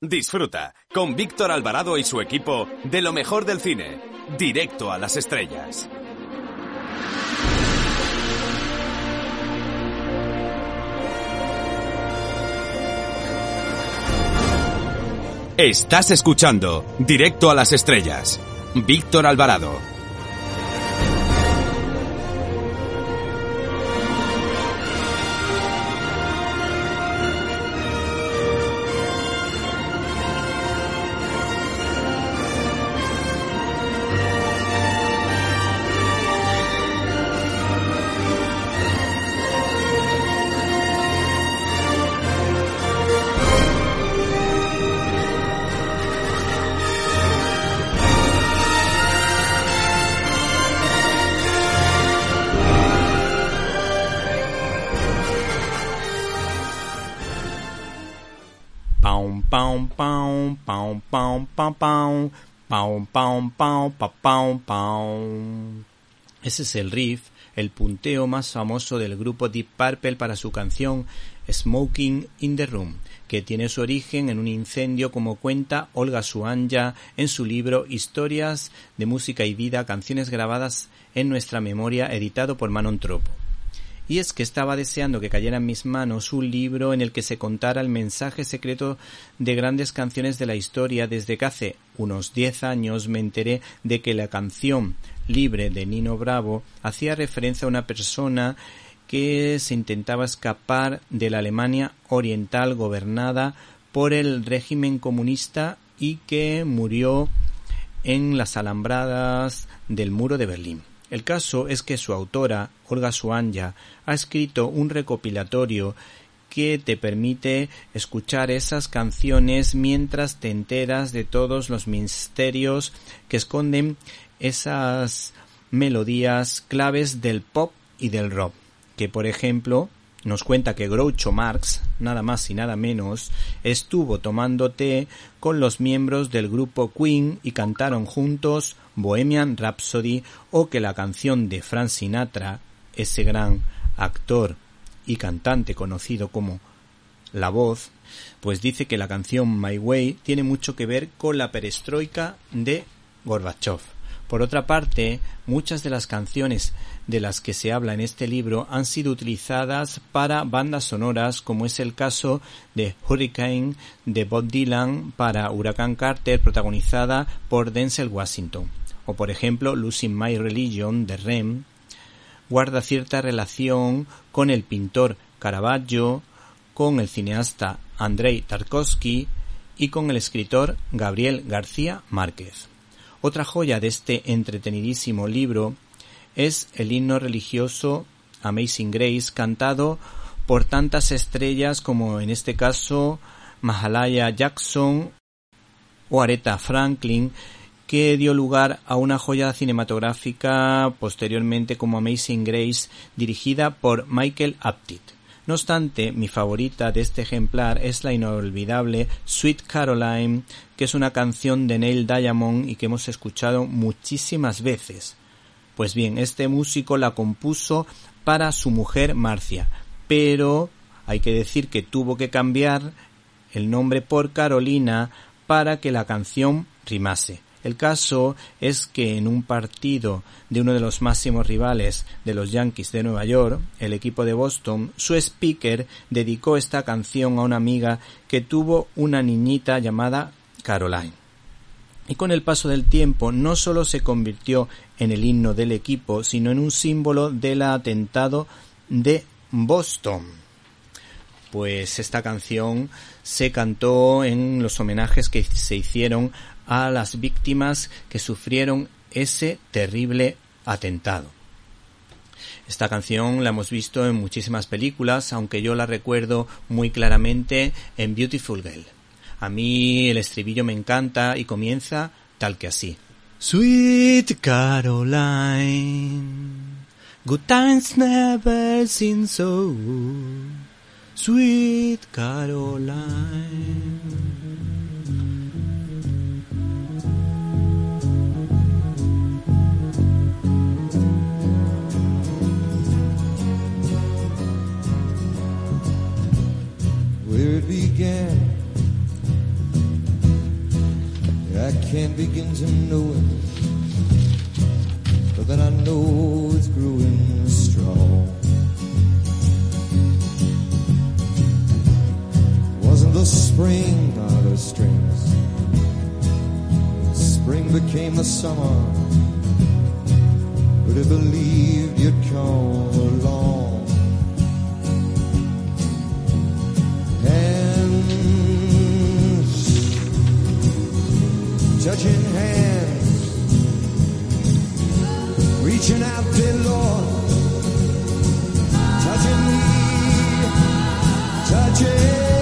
Disfruta con Víctor Alvarado y su equipo de lo mejor del cine, directo a las estrellas. Estás escuchando Directo a las Estrellas. Víctor Alvarado. Paum, paum, paum, paum, paum, paum. Ese es el riff, el punteo más famoso del grupo Deep Purple para su canción Smoking in the Room, que tiene su origen en un incendio como cuenta Olga Suanya en su libro Historias de música y vida, canciones grabadas en nuestra memoria, editado por Manon Tropo y es que estaba deseando que cayera en mis manos un libro en el que se contara el mensaje secreto de grandes canciones de la historia desde que hace unos diez años me enteré de que la canción Libre de Nino Bravo hacía referencia a una persona que se intentaba escapar de la Alemania oriental gobernada por el régimen comunista y que murió en las alambradas del muro de Berlín. El caso es que su autora, Olga Suanya, ha escrito un recopilatorio que te permite escuchar esas canciones mientras te enteras de todos los misterios que esconden esas melodías claves del pop y del rock, que por ejemplo nos cuenta que Groucho Marx, nada más y nada menos, estuvo tomando té con los miembros del grupo Queen y cantaron juntos Bohemian Rhapsody o que la canción de Frank Sinatra, ese gran actor y cantante conocido como La Voz, pues dice que la canción My Way tiene mucho que ver con la perestroika de Gorbachev. Por otra parte, muchas de las canciones de las que se habla en este libro han sido utilizadas para bandas sonoras, como es el caso de Hurricane de Bob Dylan para Huracán Carter, protagonizada por Denzel Washington. O por ejemplo, Losing My Religion de Rem guarda cierta relación con el pintor Caravaggio, con el cineasta Andrei Tarkovsky y con el escritor Gabriel García Márquez. Otra joya de este entretenidísimo libro es el himno religioso Amazing Grace cantado por tantas estrellas como en este caso Mahalaya Jackson o Aretha Franklin que dio lugar a una joya cinematográfica posteriormente como Amazing Grace dirigida por Michael Apted. No obstante, mi favorita de este ejemplar es la inolvidable Sweet Caroline, que es una canción de Neil Diamond y que hemos escuchado muchísimas veces. Pues bien, este músico la compuso para su mujer Marcia, pero hay que decir que tuvo que cambiar el nombre por Carolina para que la canción rimase. El caso es que en un partido de uno de los máximos rivales de los Yankees de Nueva York, el equipo de Boston, su speaker dedicó esta canción a una amiga que tuvo una niñita llamada Caroline. Y con el paso del tiempo no solo se convirtió en el himno del equipo, sino en un símbolo del atentado de Boston. Pues esta canción se cantó en los homenajes que se hicieron a las víctimas que sufrieron ese terrible atentado. Esta canción la hemos visto en muchísimas películas, aunque yo la recuerdo muy claramente en Beautiful Girl. A mí el estribillo me encanta y comienza tal que así. Sweet Caroline, good times never seem so. Sweet Caroline. Began. I can't begin to know it, but then I know it's growing strong. Wasn't the spring, not the strings. Spring became the summer, but I believed you'd come along. Touching hands, reaching out, dear Lord, touching me, touching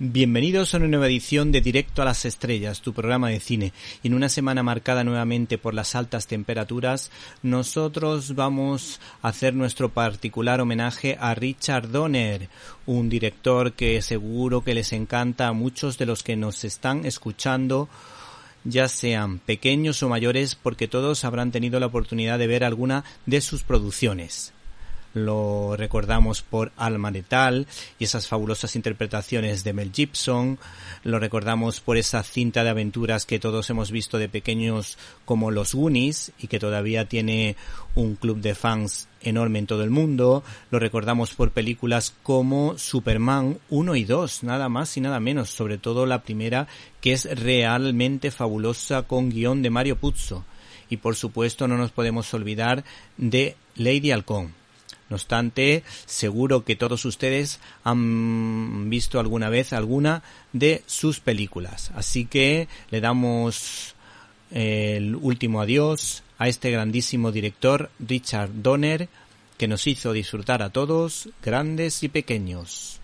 Bienvenidos a una nueva edición de Directo a las Estrellas, tu programa de cine. Y en una semana marcada nuevamente por las altas temperaturas, nosotros vamos a hacer nuestro particular homenaje a Richard Donner, un director que seguro que les encanta a muchos de los que nos están escuchando ya sean pequeños o mayores, porque todos habrán tenido la oportunidad de ver alguna de sus producciones. Lo recordamos por Alma Letal y esas fabulosas interpretaciones de Mel Gibson. Lo recordamos por esa cinta de aventuras que todos hemos visto de pequeños como Los Goonies y que todavía tiene un club de fans enorme en todo el mundo. Lo recordamos por películas como Superman 1 y 2, nada más y nada menos, sobre todo la primera que es realmente fabulosa con guion de Mario Puzo. Y por supuesto no nos podemos olvidar de Lady Halcón. No obstante, seguro que todos ustedes han visto alguna vez alguna de sus películas. Así que le damos el último adiós a este grandísimo director Richard Donner que nos hizo disfrutar a todos, grandes y pequeños.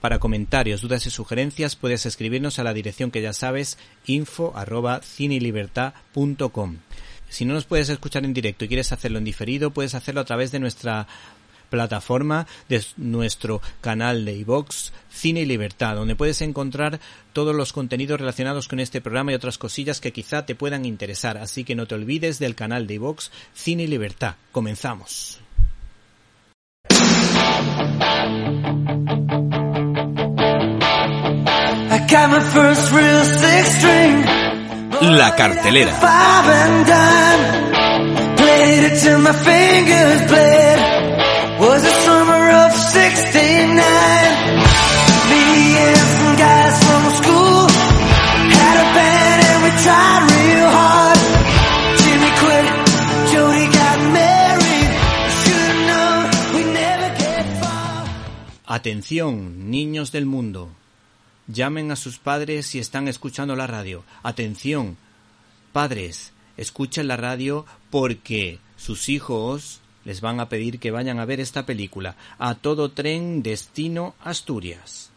Para comentarios, dudas y sugerencias puedes escribirnos a la dirección que ya sabes info arroba cinelibertad.com. Si no nos puedes escuchar en directo y quieres hacerlo en diferido, puedes hacerlo a través de nuestra plataforma, de nuestro canal de iVox Cine y Libertad, donde puedes encontrar todos los contenidos relacionados con este programa y otras cosillas que quizá te puedan interesar. Así que no te olvides del canal de iVox Cine y Libertad. Comenzamos. La cartelera. Five and dime. Played it till my fingers bled. Was the summer of 69. Me and some guys from school had a band and we tried real hard. Jimmy quit, Jody got married. Should've known we never get far. Atención, niños del mundo. Llamen a sus padres si están escuchando la radio. Atención, padres, escuchen la radio porque sus hijos les van a pedir que vayan a ver esta película. A todo tren, destino Asturias.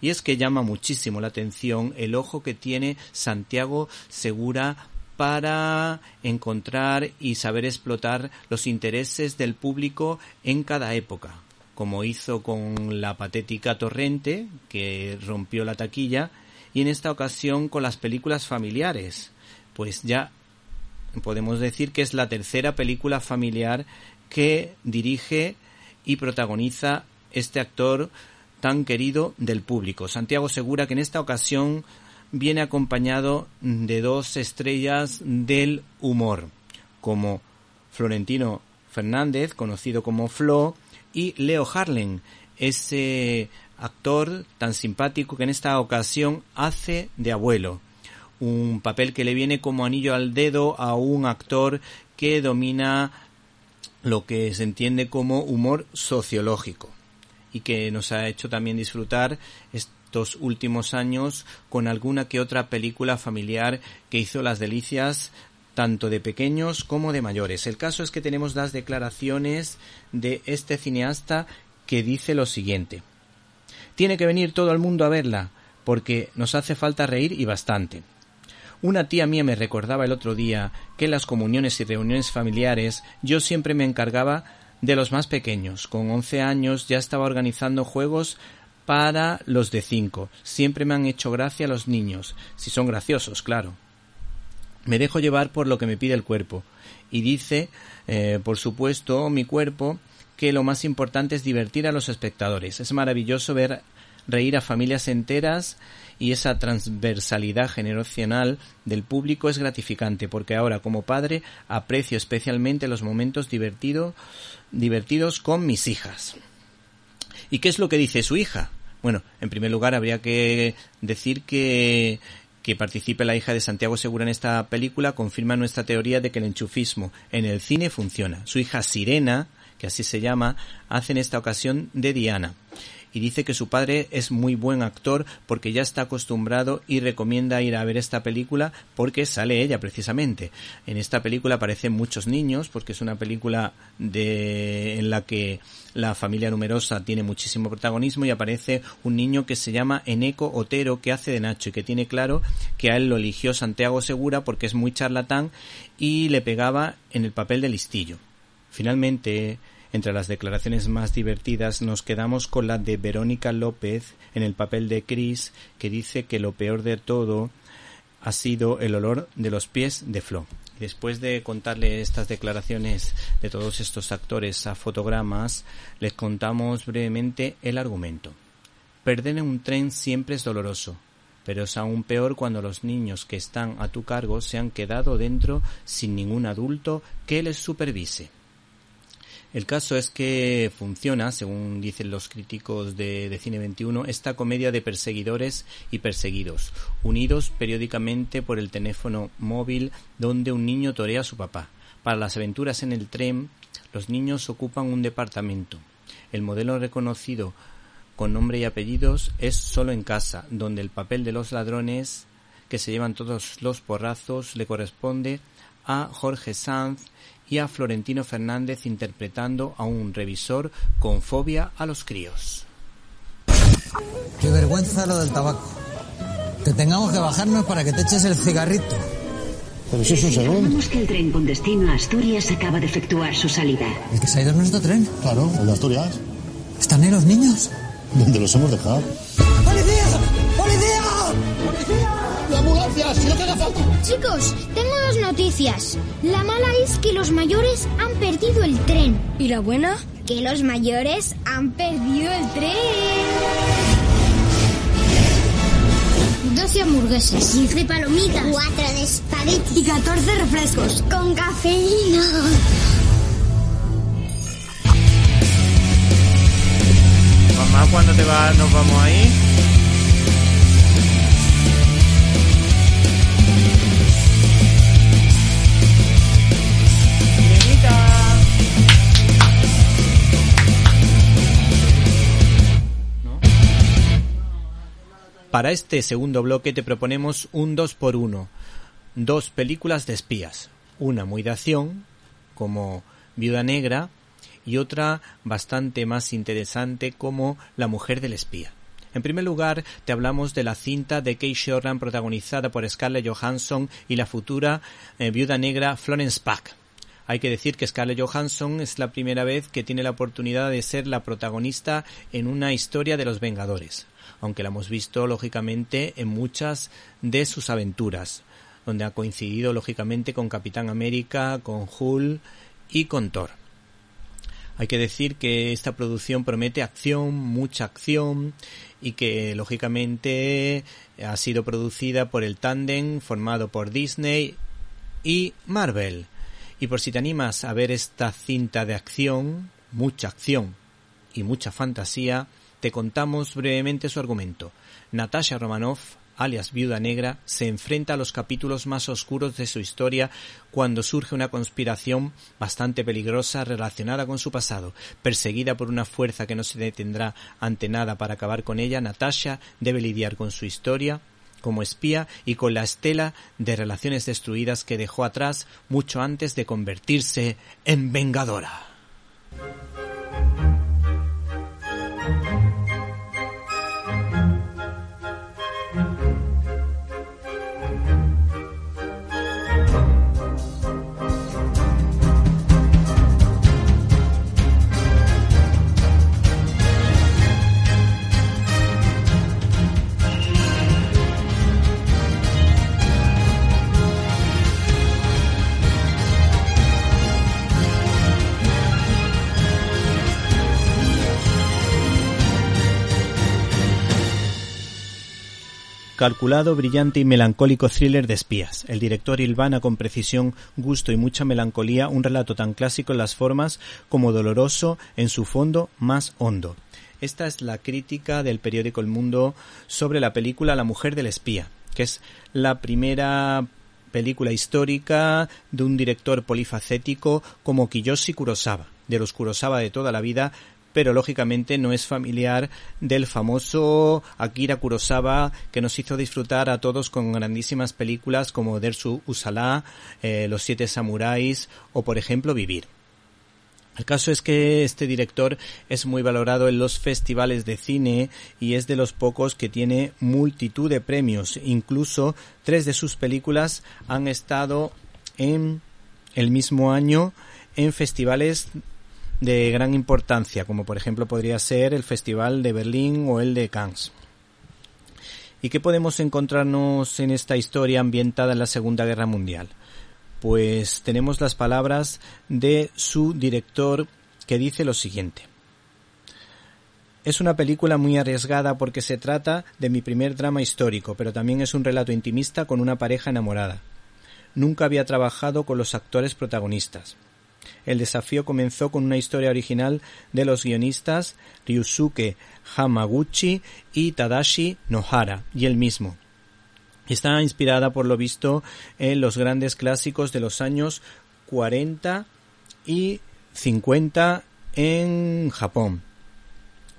Y es que llama muchísimo la atención el ojo que tiene Santiago Segura para encontrar y saber explotar los intereses del público en cada época como hizo con la patética Torrente, que rompió la taquilla, y en esta ocasión con las películas familiares, pues ya podemos decir que es la tercera película familiar que dirige y protagoniza este actor tan querido del público. Santiago Segura que en esta ocasión viene acompañado de dos estrellas del humor, como Florentino Fernández, conocido como Flo, y Leo Harlem, ese actor tan simpático que en esta ocasión hace de abuelo. Un papel que le viene como anillo al dedo a un actor que domina lo que se entiende como humor sociológico. y que nos ha hecho también disfrutar estos últimos años con alguna que otra película familiar que hizo las delicias tanto de pequeños como de mayores. El caso es que tenemos las declaraciones de este cineasta que dice lo siguiente. Tiene que venir todo el mundo a verla, porque nos hace falta reír y bastante. Una tía mía me recordaba el otro día que en las comuniones y reuniones familiares yo siempre me encargaba de los más pequeños. Con once años ya estaba organizando juegos para los de cinco. Siempre me han hecho gracia los niños, si son graciosos, claro. Me dejo llevar por lo que me pide el cuerpo. Y dice, eh, por supuesto, mi cuerpo, que lo más importante es divertir a los espectadores. Es maravilloso ver reír a familias enteras y esa transversalidad generacional del público es gratificante porque ahora como padre aprecio especialmente los momentos divertido, divertidos con mis hijas. ¿Y qué es lo que dice su hija? Bueno, en primer lugar habría que decir que que participe la hija de Santiago Segura en esta película confirma nuestra teoría de que el enchufismo en el cine funciona. Su hija Sirena, que así se llama, hace en esta ocasión de Diana y dice que su padre es muy buen actor porque ya está acostumbrado y recomienda ir a ver esta película porque sale ella precisamente. En esta película aparecen muchos niños porque es una película de en la que la familia numerosa tiene muchísimo protagonismo y aparece un niño que se llama Eneco Otero que hace de Nacho y que tiene claro que a él lo eligió Santiago Segura porque es muy charlatán y le pegaba en el papel de listillo. Finalmente, entre las declaraciones más divertidas nos quedamos con la de Verónica López en el papel de Chris, que dice que lo peor de todo ha sido el olor de los pies de Flo. Después de contarle estas declaraciones de todos estos actores a fotogramas, les contamos brevemente el argumento. Perder en un tren siempre es doloroso, pero es aún peor cuando los niños que están a tu cargo se han quedado dentro sin ningún adulto que les supervise. El caso es que funciona, según dicen los críticos de, Cine 21, esta comedia de perseguidores y perseguidos, unidos periódicamente por el teléfono móvil donde un niño torea a su papá. Para las aventuras en el tren, los niños ocupan un departamento. El modelo reconocido con nombre y apellidos es solo en casa, donde el papel de los ladrones que se llevan todos los porrazos le corresponde a Jorge Sanz y a Florentino Fernández interpretando a un revisor con fobia a los críos. Qué vergüenza lo del tabaco. Que tengamos que bajarnos para que te eches el cigarrito. Pero si es un segundo. Que el tren con destino a Asturias acaba de efectuar su salida. ¿El que se ha ido es nuestro tren? Claro, el de Asturias. ¿Están ahí los niños? ¿Dónde los hemos dejado? ¡Policía! ¡Policía! ¡La ambulancia! ¡Si no queda falta! Chicos, tengo dos noticias. La mala es que los mayores han perdido el tren. ¿Y la buena? Que los mayores han perdido el tren. 12 hamburguesas. 15 palomitas. 4 de espagueti. Y 14 refrescos. Con cafeína. Mamá, ¿cuándo te va, nos vamos ahí? Para este segundo bloque te proponemos un 2 por 1 Dos películas de espías. Una muy de acción, como Viuda Negra, y otra bastante más interesante como La mujer del espía. En primer lugar, te hablamos de la cinta de Kate Shortland protagonizada por Scarlett Johansson y la futura eh, viuda negra Florence Pugh. Hay que decir que Scarlett Johansson es la primera vez que tiene la oportunidad de ser la protagonista en una historia de los Vengadores, aunque la hemos visto lógicamente en muchas de sus aventuras, donde ha coincidido lógicamente con Capitán América, con Hulk y con Thor. Hay que decir que esta producción promete acción, mucha acción y que lógicamente ha sido producida por el tándem formado por Disney y Marvel. Y por si te animas a ver esta cinta de acción, mucha acción y mucha fantasía, te contamos brevemente su argumento. Natasha Romanoff alias Viuda Negra, se enfrenta a los capítulos más oscuros de su historia cuando surge una conspiración bastante peligrosa relacionada con su pasado. Perseguida por una fuerza que no se detendrá ante nada para acabar con ella, Natasha debe lidiar con su historia como espía y con la estela de relaciones destruidas que dejó atrás mucho antes de convertirse en Vengadora. Calculado, brillante y melancólico thriller de espías. El director hilvana con precisión, gusto y mucha melancolía un relato tan clásico en las formas como doloroso en su fondo más hondo. Esta es la crítica del periódico El Mundo sobre la película La mujer del espía, que es la primera película histórica de un director polifacético como Kiyoshi Kurosawa, de los Kurosawa de toda la vida, pero lógicamente no es familiar del famoso Akira Kurosawa que nos hizo disfrutar a todos con grandísimas películas como Dersu Usala, eh, Los Siete Samuráis o por ejemplo Vivir. El caso es que este director es muy valorado en los festivales de cine y es de los pocos que tiene multitud de premios. Incluso tres de sus películas han estado en el mismo año en festivales de gran importancia, como por ejemplo podría ser el Festival de Berlín o el de Cannes. ¿Y qué podemos encontrarnos en esta historia ambientada en la Segunda Guerra Mundial? Pues tenemos las palabras de su director que dice lo siguiente. Es una película muy arriesgada porque se trata de mi primer drama histórico, pero también es un relato intimista con una pareja enamorada. Nunca había trabajado con los actores protagonistas. El desafío comenzó con una historia original de los guionistas Ryusuke Hamaguchi y Tadashi Nohara y el mismo. Está inspirada, por lo visto, en los grandes clásicos de los años 40 y 50 en Japón.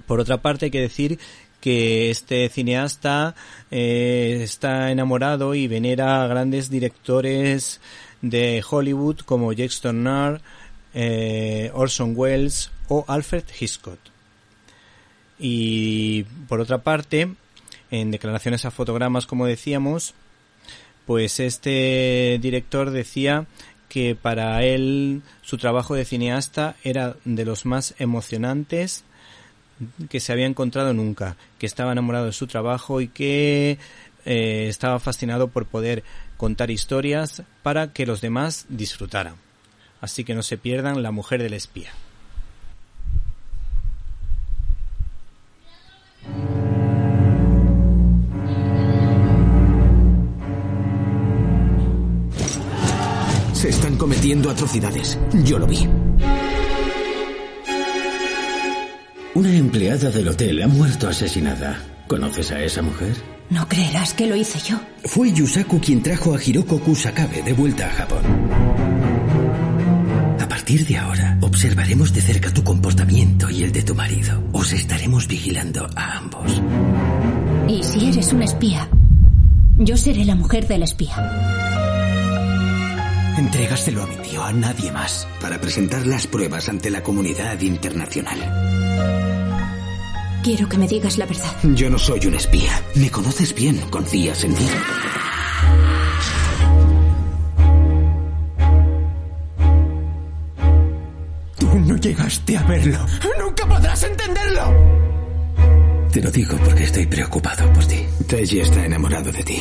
Por otra parte, hay que decir que este cineasta eh, está enamorado y venera a grandes directores de Hollywood como Jake Turner, eh, Orson Welles o Alfred Hitchcock. Y por otra parte, en declaraciones a fotogramas, como decíamos, pues este director decía que para él su trabajo de cineasta era de los más emocionantes que se había encontrado nunca, que estaba enamorado de su trabajo y que eh, estaba fascinado por poder contar historias para que los demás disfrutaran así que no se pierdan La mujer del espía. Se están cometiendo atrocidades. Yo lo vi. Una empleada del hotel ha muerto asesinada. ¿Conoces a esa mujer? No creerás que lo hice yo. Fue Yusaku quien trajo a Hiroko Kusakabe de vuelta a Japón. A partir de ahora, observaremos de cerca tu comportamiento y el de tu marido. Os estaremos vigilando a ambos. Y si eres un espía, yo seré la mujer del espía. Entrégaselo a mi tío, a nadie más, para presentar las pruebas ante la comunidad internacional. Quiero que me digas la verdad. Yo no soy un espía. Me conoces bien, confías en mí. no llegaste a verlo. ¡Nunca podrás entenderlo! Te lo digo porque estoy preocupado por ti. Teji está enamorado de ti.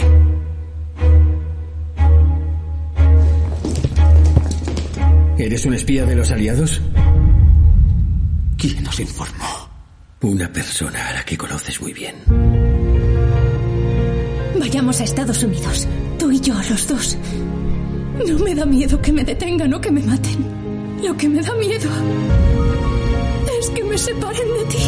¿Eres un espía de los aliados? ¿Quién nos informó? Una persona a la que conoces muy bien. Vayamos a Estados Unidos. Tú y yo, los dos. No me da miedo que me detengan o que me maten. Lo que me da miedo es que me separen de ti.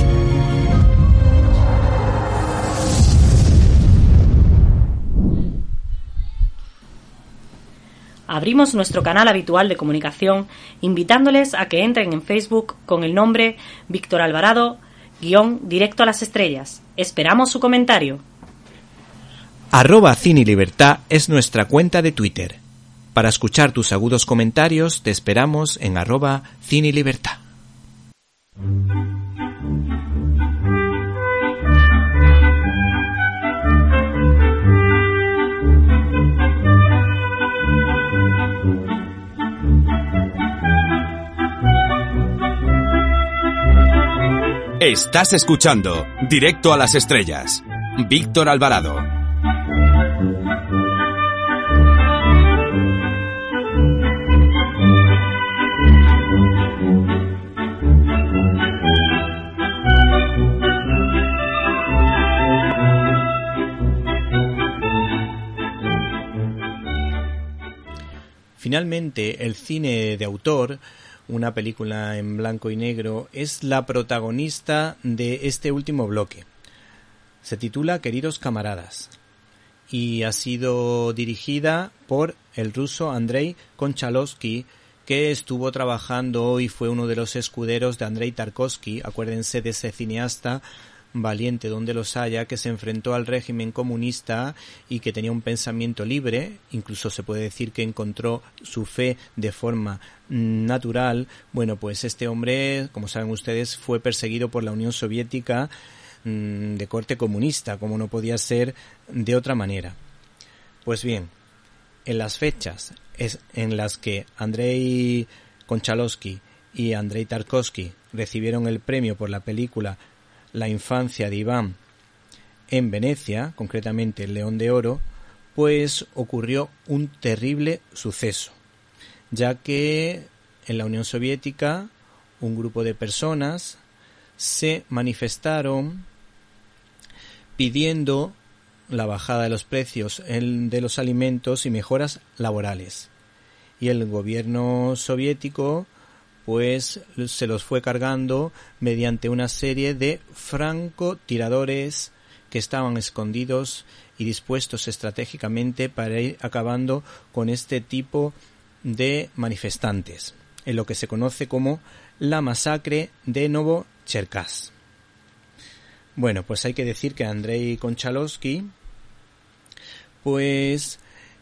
abrimos nuestro canal habitual de comunicación invitándoles a que entren en Facebook con el nombre Víctor Alvarado guion directo a las estrellas. Esperamos su comentario. Arroba Cine Libertad es nuestra cuenta de Twitter. Para escuchar tus agudos comentarios te esperamos en arroba Cine Libertad. Estás escuchando Directo a las Estrellas. Víctor Alvarado. Finalmente, el cine de autor una película en blanco y negro, es la protagonista de este último bloque. Se titula Queridos camaradas y ha sido dirigida por el ruso Andrei Konchalovsky, que estuvo trabajando y fue uno de los escuderos de Andrei Tarkovsky, acuérdense de ese cineasta valiente donde los haya, que se enfrentó al régimen comunista y que tenía un pensamiento libre, incluso se puede decir que encontró su fe de forma natural, bueno, pues este hombre, como saben ustedes, fue perseguido por la Unión Soviética mm, de corte comunista, como no podía ser de otra manera. Pues bien, en las fechas en las que Andrei Konchalovsky y Andrei Tarkovsky recibieron el premio por la película la infancia de Iván en Venecia, concretamente el León de Oro, pues ocurrió un terrible suceso, ya que en la Unión Soviética un grupo de personas se manifestaron pidiendo la bajada de los precios de los alimentos y mejoras laborales. Y el gobierno soviético pues se los fue cargando mediante una serie de francotiradores que estaban escondidos y dispuestos estratégicamente para ir acabando con este tipo de manifestantes, en lo que se conoce como la masacre de Novocherkás. Bueno, pues hay que decir que Andrei Konchalovsky pues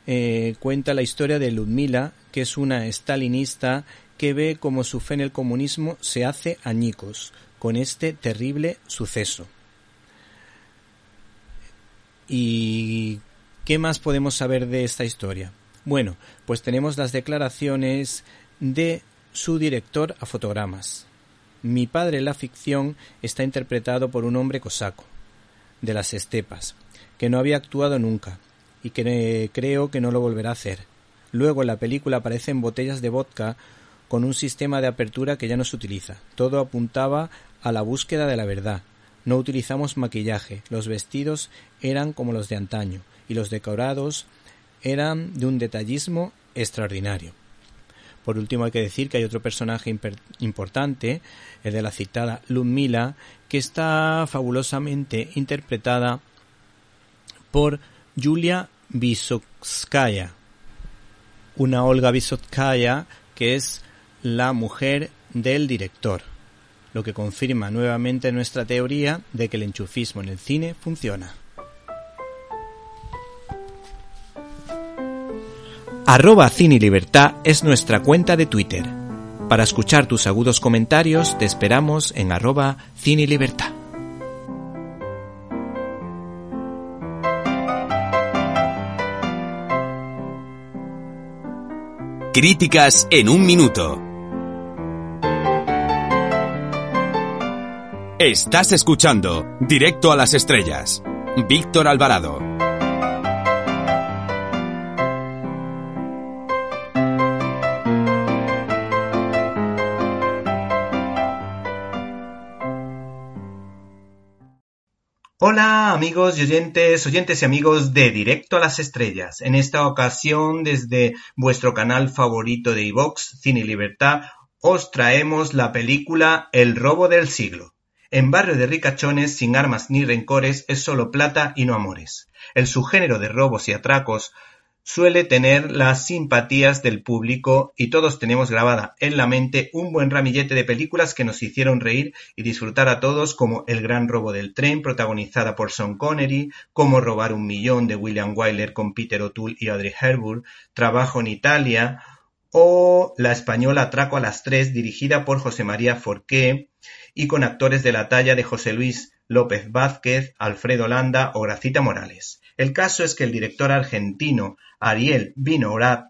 eh, cuenta la historia de Ludmila, que es una stalinista que ve como su fe en el comunismo se hace añicos con este terrible suceso. ¿Y qué más podemos saber de esta historia? Bueno, pues tenemos las declaraciones de su director a fotogramas. Mi padre la ficción está interpretado por un hombre cosaco, de las estepas, que no había actuado nunca, y que creo que no lo volverá a hacer. Luego en la película aparecen botellas de vodka con un sistema de apertura que ya no se utiliza. Todo apuntaba a la búsqueda de la verdad. No utilizamos maquillaje, los vestidos eran como los de antaño, y los decorados eran de un detallismo extraordinario. Por último hay que decir que hay otro personaje importante, el de la citada Ludmila, que está fabulosamente interpretada por Julia Visotskaya, una Olga Visotskaya que es la mujer del director, lo que confirma nuevamente nuestra teoría de que el enchufismo en el cine funciona. Arroba Cine Libertad es nuestra cuenta de Twitter. Para escuchar tus agudos comentarios te esperamos en arroba Cine Libertad. Críticas en un minuto. Estás escuchando Directo a las Estrellas. Víctor Alvarado. Hola amigos y oyentes, oyentes y amigos de Directo a las Estrellas. En esta ocasión, desde vuestro canal favorito de iVox, Cine Libertad, os traemos la película El robo del siglo. En barrio de ricachones, sin armas ni rencores, es solo plata y no amores. El subgénero de robos y atracos suele tener las simpatías del público y todos tenemos grabada en la mente un buen ramillete de películas que nos hicieron reír y disfrutar a todos como El gran robo del tren protagonizada por Sean Connery, Cómo robar un millón de William Wyler con Peter O'Toole y Audrey Hepburn, Trabajo en Italia o la española Atraco a las tres dirigida por José María Forqué y con actores de la talla de José Luis López Vázquez, Alfredo Landa o Gracita Morales. El caso es que el director argentino Ariel Vinograd,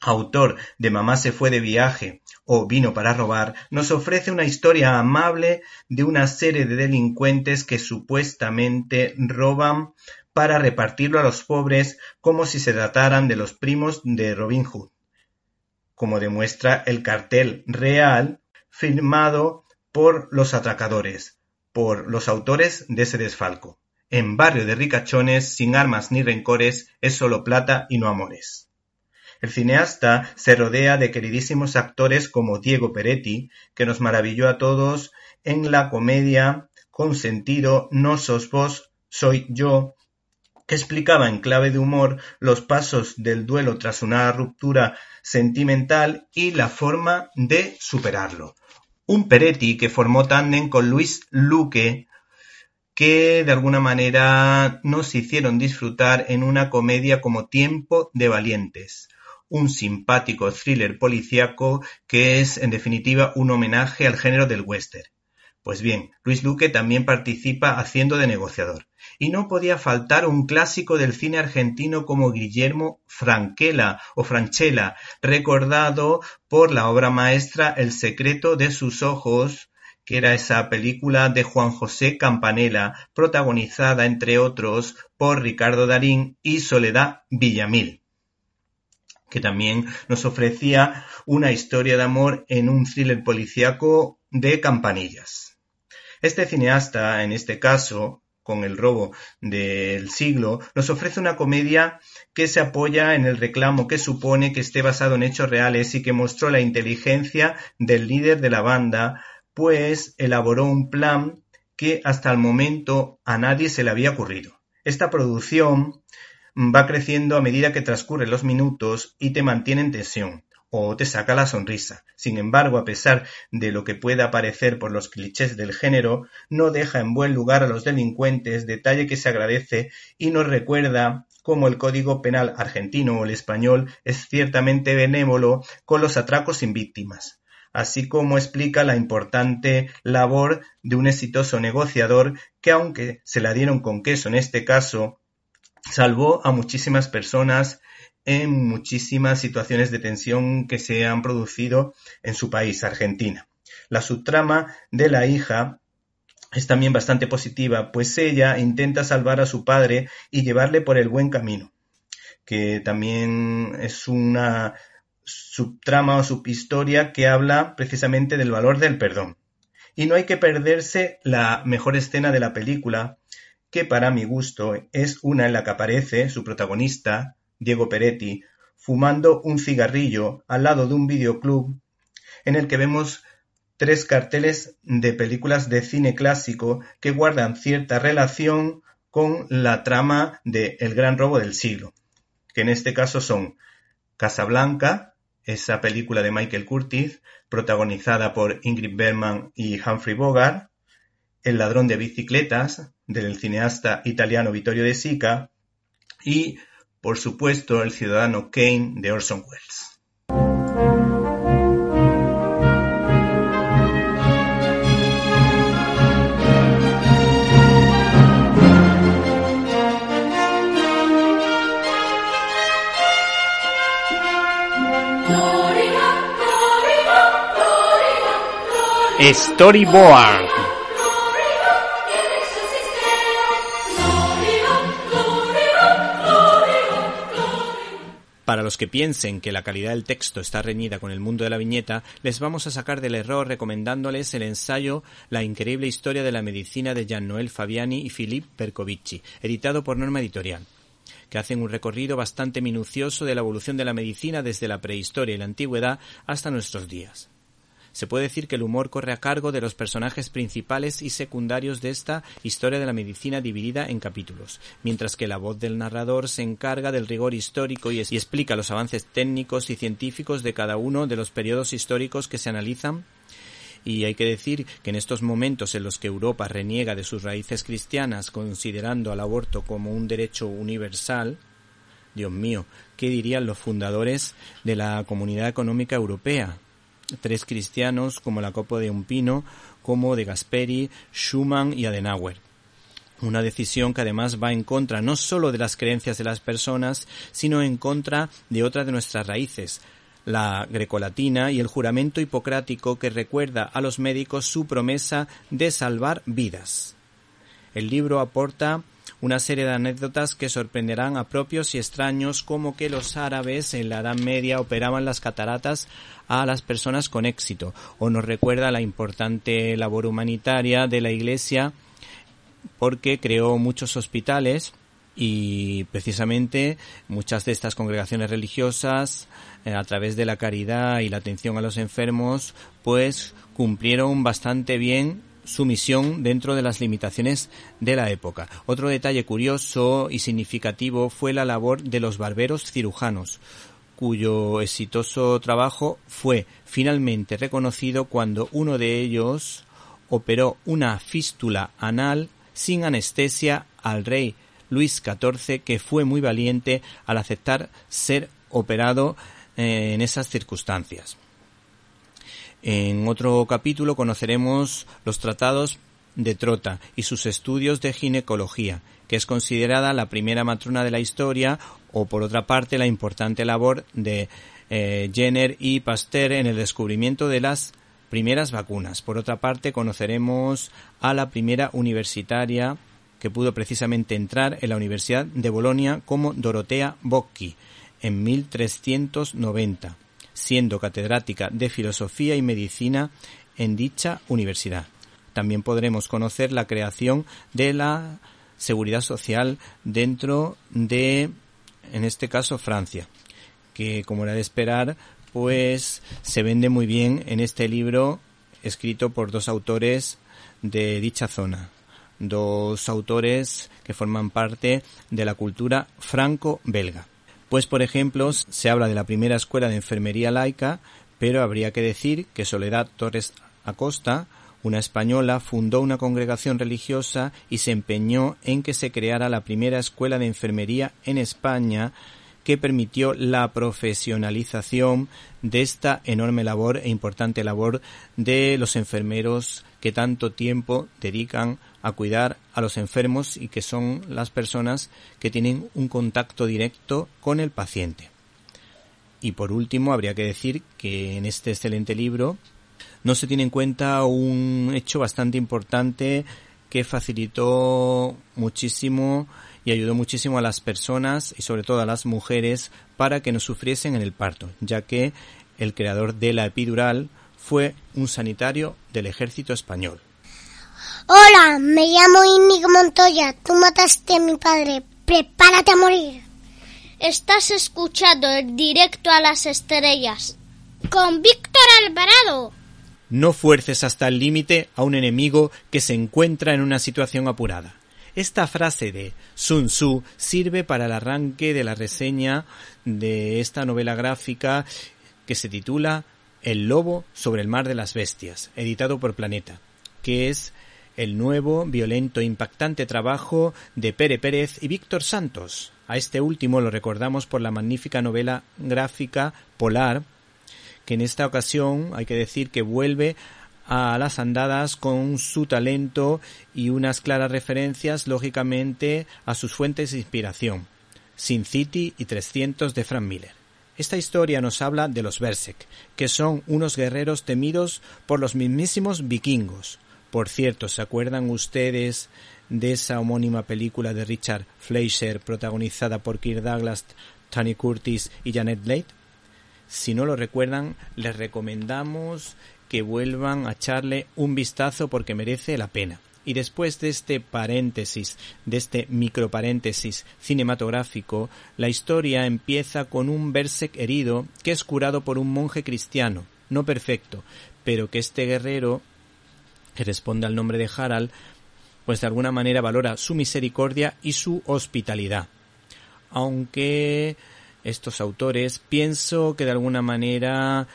autor de Mamá se fue de viaje o Vino para robar, nos ofrece una historia amable de una serie de delincuentes que supuestamente roban para repartirlo a los pobres como si se trataran de los primos de Robin Hood, como demuestra el cartel real firmado por los atracadores, por los autores de ese desfalco. En barrio de ricachones, sin armas ni rencores, es solo plata y no amores. El cineasta se rodea de queridísimos actores como Diego Peretti, que nos maravilló a todos en la comedia con sentido No sos vos, soy yo, que explicaba en clave de humor los pasos del duelo tras una ruptura sentimental y la forma de superarlo. Un Peretti que formó tándem con Luis Luque que de alguna manera nos hicieron disfrutar en una comedia como Tiempo de Valientes, un simpático thriller policíaco que es en definitiva un homenaje al género del western. Pues bien, Luis Luque también participa haciendo de negociador. Y no podía faltar un clásico del cine argentino como Guillermo Franquela o Franchella, recordado por la obra maestra El secreto de sus ojos, que era esa película de Juan José Campanella, protagonizada, entre otros, por Ricardo Darín y Soledad Villamil que también nos ofrecía una historia de amor en un thriller policíaco de campanillas. Este cineasta, en este caso, con el robo del siglo, nos ofrece una comedia que se apoya en el reclamo que supone que esté basado en hechos reales y que mostró la inteligencia del líder de la banda pues elaboró un plan que hasta el momento a nadie se le había ocurrido. Esta producción va creciendo a medida que transcurren los minutos y te mantiene en tensión o te saca la sonrisa. Sin embargo, a pesar de lo que pueda parecer por los clichés del género, no deja en buen lugar a los delincuentes, detalle que se agradece y nos recuerda cómo el Código Penal argentino o el español es ciertamente benévolo con los atracos sin víctimas así como explica la importante labor de un exitoso negociador que aunque se la dieron con queso en este caso, salvó a muchísimas personas en muchísimas situaciones de tensión que se han producido en su país, Argentina. La subtrama de la hija es también bastante positiva, pues ella intenta salvar a su padre y llevarle por el buen camino, que también es una subtrama o subhistoria que habla precisamente del valor del perdón. Y no hay que perderse la mejor escena de la película, que para mi gusto es una en la que aparece su protagonista, Diego Peretti, fumando un cigarrillo al lado de un videoclub en el que vemos tres carteles de películas de cine clásico que guardan cierta relación con la trama de El gran robo del siglo, que en este caso son Casablanca, esa película de Michael Curtis, protagonizada por Ingrid Bergman y Humphrey Bogart, El ladrón de bicicletas, del cineasta italiano Vittorio De Sica, y, por supuesto, El ciudadano Kane de Orson Welles. Storyboard. Para los que piensen que la calidad del texto está reñida con el mundo de la viñeta, les vamos a sacar del error recomendándoles el ensayo La increíble historia de la medicina de Jean-Noël Fabiani y Philippe Percovici, editado por Norma Editorial, que hacen un recorrido bastante minucioso de la evolución de la medicina desde la prehistoria y la antigüedad hasta nuestros días. Se puede decir que el humor corre a cargo de los personajes principales y secundarios de esta historia de la medicina dividida en capítulos, mientras que la voz del narrador se encarga del rigor histórico y, explica los avances técnicos y científicos de cada uno de los periodos históricos que se analizan y hay que decir que en estos momentos en los que Europa reniega de sus raíces cristianas considerando al aborto como un derecho universal, Dios mío, ¿qué dirían los fundadores de la Comunidad Económica Europea? Tres cristianos como la Copa de un Pino, como de Gasperi, Schumann y Adenauer. Una decisión que además va en contra no solo de las creencias de las personas, sino en contra de otra de nuestras raíces, la grecolatina y el juramento hipocrático que recuerda a los médicos su promesa de salvar vidas. El libro aporta una serie de anécdotas que sorprenderán a propios y extraños como que los árabes en la Edad Media operaban las cataratas a las personas con éxito o nos recuerda la importante labor humanitaria de la Iglesia porque creó muchos hospitales y precisamente muchas de estas congregaciones religiosas eh, a través de la caridad y la atención a los enfermos pues cumplieron bastante bien su misión dentro de las limitaciones de la época. Otro detalle curioso y significativo fue la labor de los barberos cirujanos, cuyo exitoso trabajo fue finalmente reconocido cuando uno de ellos operó una fístula anal sin anestesia al rey Luis XIV, que fue muy valiente al aceptar ser operado eh, en esas circunstancias. En otro capítulo conoceremos los tratados de Trota y sus estudios de ginecología, que es considerada la primera matrona de la historia, o por otra parte la importante labor de eh, Jenner y Pasteur en el descubrimiento de las primeras vacunas. Por otra parte, conoceremos a la primera universitaria que pudo precisamente entrar en la Universidad de Bolonia como Dorotea Bocchi en 1390 siendo catedrática de Filosofía y Medicina en dicha universidad. También podremos conocer la creación de la seguridad social dentro de, en este caso, Francia, que como era de esperar, pues se vende muy bien en este libro escrito por dos autores de dicha zona, dos autores que forman parte de la cultura franco-belga. Pues, por ejemplo, se habla de la primera escuela de enfermería laica, pero habría que decir que Soledad Torres Acosta, una española, fundó una congregación religiosa y se empeñó en que se creara la primera escuela de enfermería en España que permitió la profesionalización de esta enorme labor e importante labor de los enfermeros que tanto tiempo dedican a cuidar a los enfermos y que son las personas que tienen un contacto directo con el paciente. Y por último, habría que decir que en este excelente libro no se tiene en cuenta un hecho bastante importante que facilitó muchísimo y ayudó muchísimo a las personas y sobre todo a las mujeres para que no sufriesen en el parto, ya que el creador de la epidural fue un sanitario del ejército español. Hola, me llamo Íñigo Montoya. Tú mataste a mi padre. Prepárate a morir. Estás escuchando el directo a las estrellas con Víctor Alvarado. No fuerces hasta el límite a un enemigo que se encuentra en una situación apurada. Esta frase de Sun Tzu sirve para el arranque de la reseña de esta novela gráfica que se titula El lobo sobre el mar de las bestias, editado por Planeta, que es el nuevo, violento e impactante trabajo de Pere Pérez y Víctor Santos. A este último lo recordamos por la magnífica novela gráfica Polar, que en esta ocasión hay que decir que vuelve a las andadas con su talento y unas claras referencias, lógicamente, a sus fuentes de inspiración, Sin City y 300 de Frank Miller. Esta historia nos habla de los Berserk, que son unos guerreros temidos por los mismísimos vikingos, por cierto, ¿se acuerdan ustedes de esa homónima película de Richard Fleischer protagonizada por Kirk Douglas, Tony Curtis y Janet Leigh? Si no lo recuerdan, les recomendamos que vuelvan a echarle un vistazo porque merece la pena. Y después de este paréntesis, de este microparéntesis cinematográfico, la historia empieza con un Berserk herido que es curado por un monje cristiano, no perfecto, pero que este guerrero, que responde al nombre de Harald, pues de alguna manera valora su misericordia y su hospitalidad. Aunque estos autores pienso que de alguna manera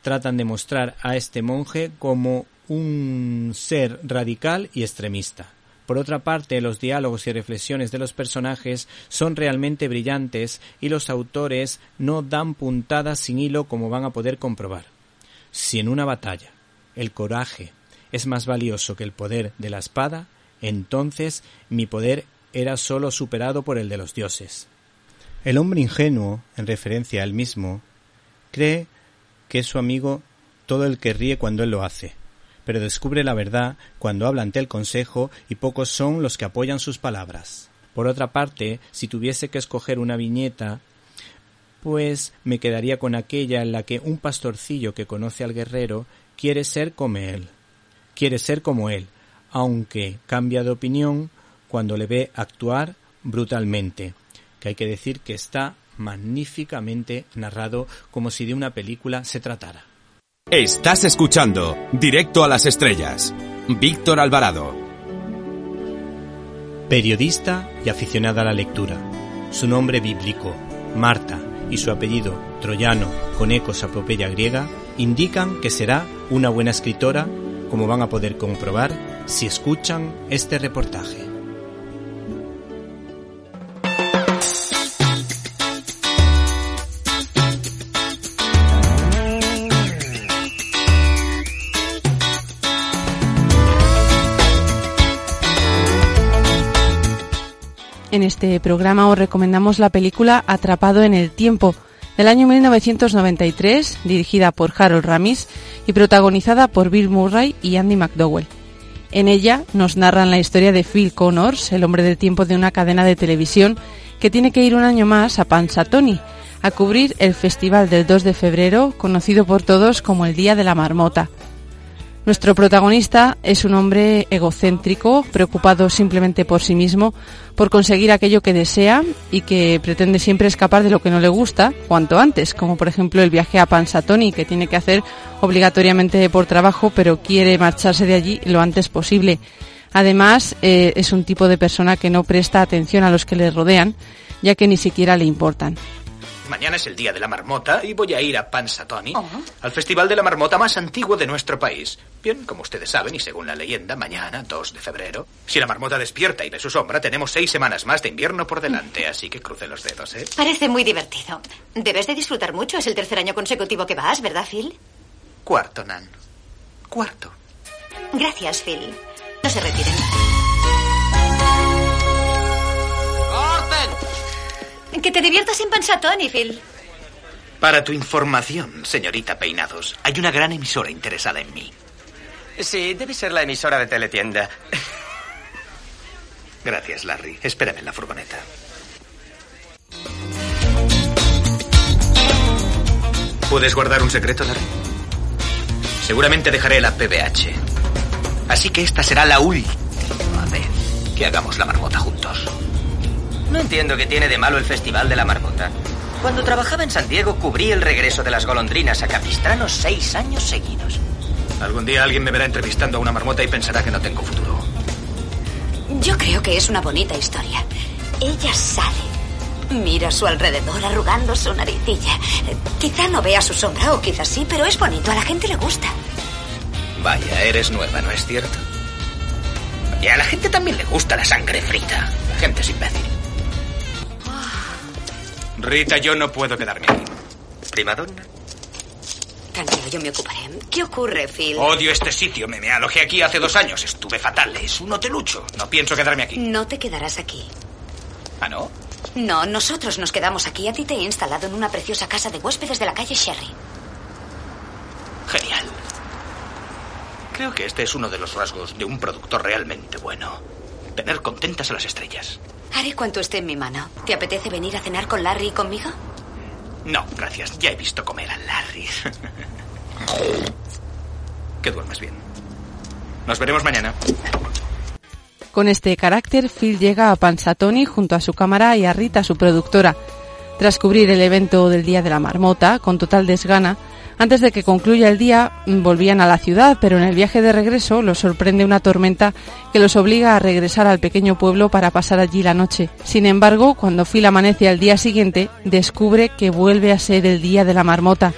tratan de mostrar a este monje como un ser radical y extremista. Por otra parte, los diálogos y reflexiones de los personajes son realmente brillantes y los autores no dan puntadas sin hilo como van a poder comprobar. Si en una batalla el coraje es más valioso que el poder de la espada, entonces mi poder era sólo superado por el de los dioses. El hombre ingenuo, en referencia a él mismo, cree que es su amigo todo el que ríe cuando él lo hace, pero descubre la verdad cuando habla ante el consejo y pocos son los que apoyan sus palabras. Por otra parte, si tuviese que escoger una viñeta, pues me quedaría con aquella en la que un pastorcillo que conoce al guerrero quiere ser como él, quiere ser como él, aunque cambia de opinión cuando le ve actuar brutalmente, que hay que decir que está magníficamente narrado como si de una película se tratara. Estás escuchando Directo a las Estrellas. Víctor Alvarado. Periodista y aficionada a la lectura. Su nombre bíblico, Marta, y su apellido, troyano, con ecos a propeya griega, indican que será una buena escritora, como van a poder comprobar si escuchan este reportaje. En este programa os recomendamos la película Atrapado en el Tiempo, del año 1993, dirigida por Harold Ramis y protagonizada por Bill Murray y Andy McDowell. En ella nos narran la historia de Phil Connors, el hombre del tiempo de una cadena de televisión que tiene que ir un año más a Pansatoni a cubrir el festival del 2 de febrero, conocido por todos como el Día de la Marmota. Nuestro protagonista es un hombre egocéntrico, preocupado simplemente por sí mismo, por conseguir aquello que desea y que pretende siempre escapar de lo que no le gusta cuanto antes, como por ejemplo el viaje a Pansatoni que tiene que hacer obligatoriamente por trabajo, pero quiere marcharse de allí lo antes posible. Además, eh, es un tipo de persona que no presta atención a los que le rodean, ya que ni siquiera le importan. Mañana es el día de la marmota y voy a ir a Pansatoni, al festival de la marmota más antiguo de nuestro país. Bien, como ustedes saben, y según la leyenda, mañana, 2 de febrero, si la marmota despierta y ve su sombra, tenemos seis semanas más de invierno por delante, así que cruce los dedos, ¿eh? Parece muy divertido. Debes de disfrutar mucho. Es el tercer año consecutivo que vas, ¿verdad, Phil? Cuarto, Nan. Cuarto. Gracias, Phil. No se retiren. Que te diviertas en Pansatoni, Phil. Para tu información, señorita Peinados, hay una gran emisora interesada en mí. Sí, debe ser la emisora de teletienda. Gracias, Larry. Espérame en la furgoneta. ¿Puedes guardar un secreto, Larry? Seguramente dejaré la PBH. Así que esta será la última vez que hagamos la marmota juntos. No entiendo qué tiene de malo el Festival de la Marmota. Cuando trabajaba en San Diego cubrí el regreso de las golondrinas a Capistrano seis años seguidos. Algún día alguien me verá entrevistando a una marmota y pensará que no tengo futuro. Yo creo que es una bonita historia. Ella sale. Mira a su alrededor arrugando su naricilla. Quizá no vea su sombra o quizás sí, pero es bonito. A la gente le gusta. Vaya, eres nueva, ¿no es cierto? Y a la gente también le gusta la sangre frita. La gente es imbécil. Rita, yo no puedo quedarme aquí. ¿Primadonna? Tranquilo, yo me ocuparé. ¿Qué ocurre, Phil? Odio este sitio. Me, me alojé aquí hace dos años. Estuve fatal. Es un hotelucho. No pienso quedarme aquí. No te quedarás aquí. ¿Ah, no? No, nosotros nos quedamos aquí. A ti te he instalado en una preciosa casa de huéspedes de la calle Sherry. Genial. Creo que este es uno de los rasgos de un productor realmente bueno. Tener contentas a las estrellas. Haré cuanto esté en mi mano. ¿Te apetece venir a cenar con Larry y conmigo? No, gracias. Ya he visto comer a Larry. que duermas bien. Nos veremos mañana. Con este carácter, Phil llega a Pansatoni junto a su cámara y a Rita, su productora. Tras cubrir el evento del Día de la Marmota, con total desgana, Antes de que concluya el día, mm, volvían a la ciudad, pero en el viaje de regreso los sorprende una tormenta que los obliga a regresar al pequeño pueblo para pasar allí la noche. Sin embargo, cuando Phil amanece al día siguiente, descubre que vuelve a ser el día de la marmota.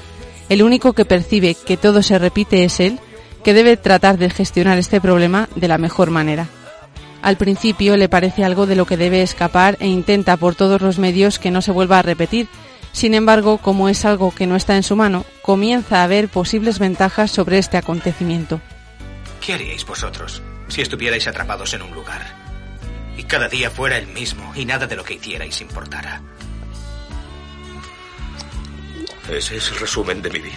El único que percibe que todo se repite es él, que debe tratar de gestionar este problema de la mejor manera. Al principio le parece algo de lo que debe escapar e intenta por todos los medios que no se vuelva a repetir. Sin embargo, como es algo que no está en su mano, comienza a ver posibles ventajas sobre este acontecimiento. ¿Qué haríais vosotros si estuvierais atrapados en un lugar y cada día fuera el mismo y nada de lo que hicierais importara? Ese es el resumen de mi vida.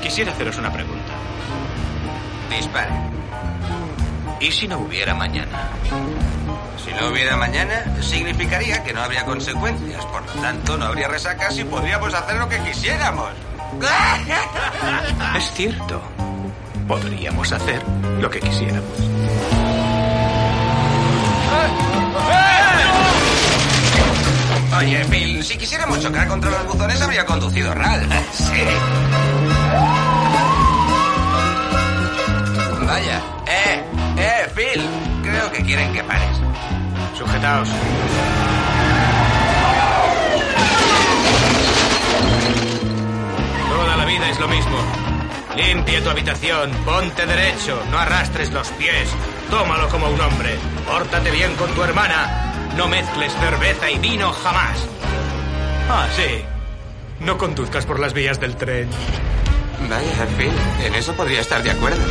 Quisiera haceros una pregunta. Dispare. ¿Y si no hubiera mañana? Si no hubiera mañana, significaría que no habría consecuencias. Por lo tanto, no habría resacas y podríamos hacer lo que quisiéramos. Es cierto. Podríamos hacer lo que quisiéramos. Oye, Phil, si quisiéramos chocar contra los buzones, habría conducido Ral. Sí. Vaya. Eh, eh, Phil. Creo que quieren que pares. Sujetaos. Toda la vida es lo mismo. Limpia tu habitación, ponte derecho, no arrastres los pies, tómalo como un hombre, pórtate bien con tu hermana, no mezcles cerveza y vino jamás. Ah, sí. No conduzcas por las vías del tren. Vaya, Phil, en eso podría estar de acuerdo.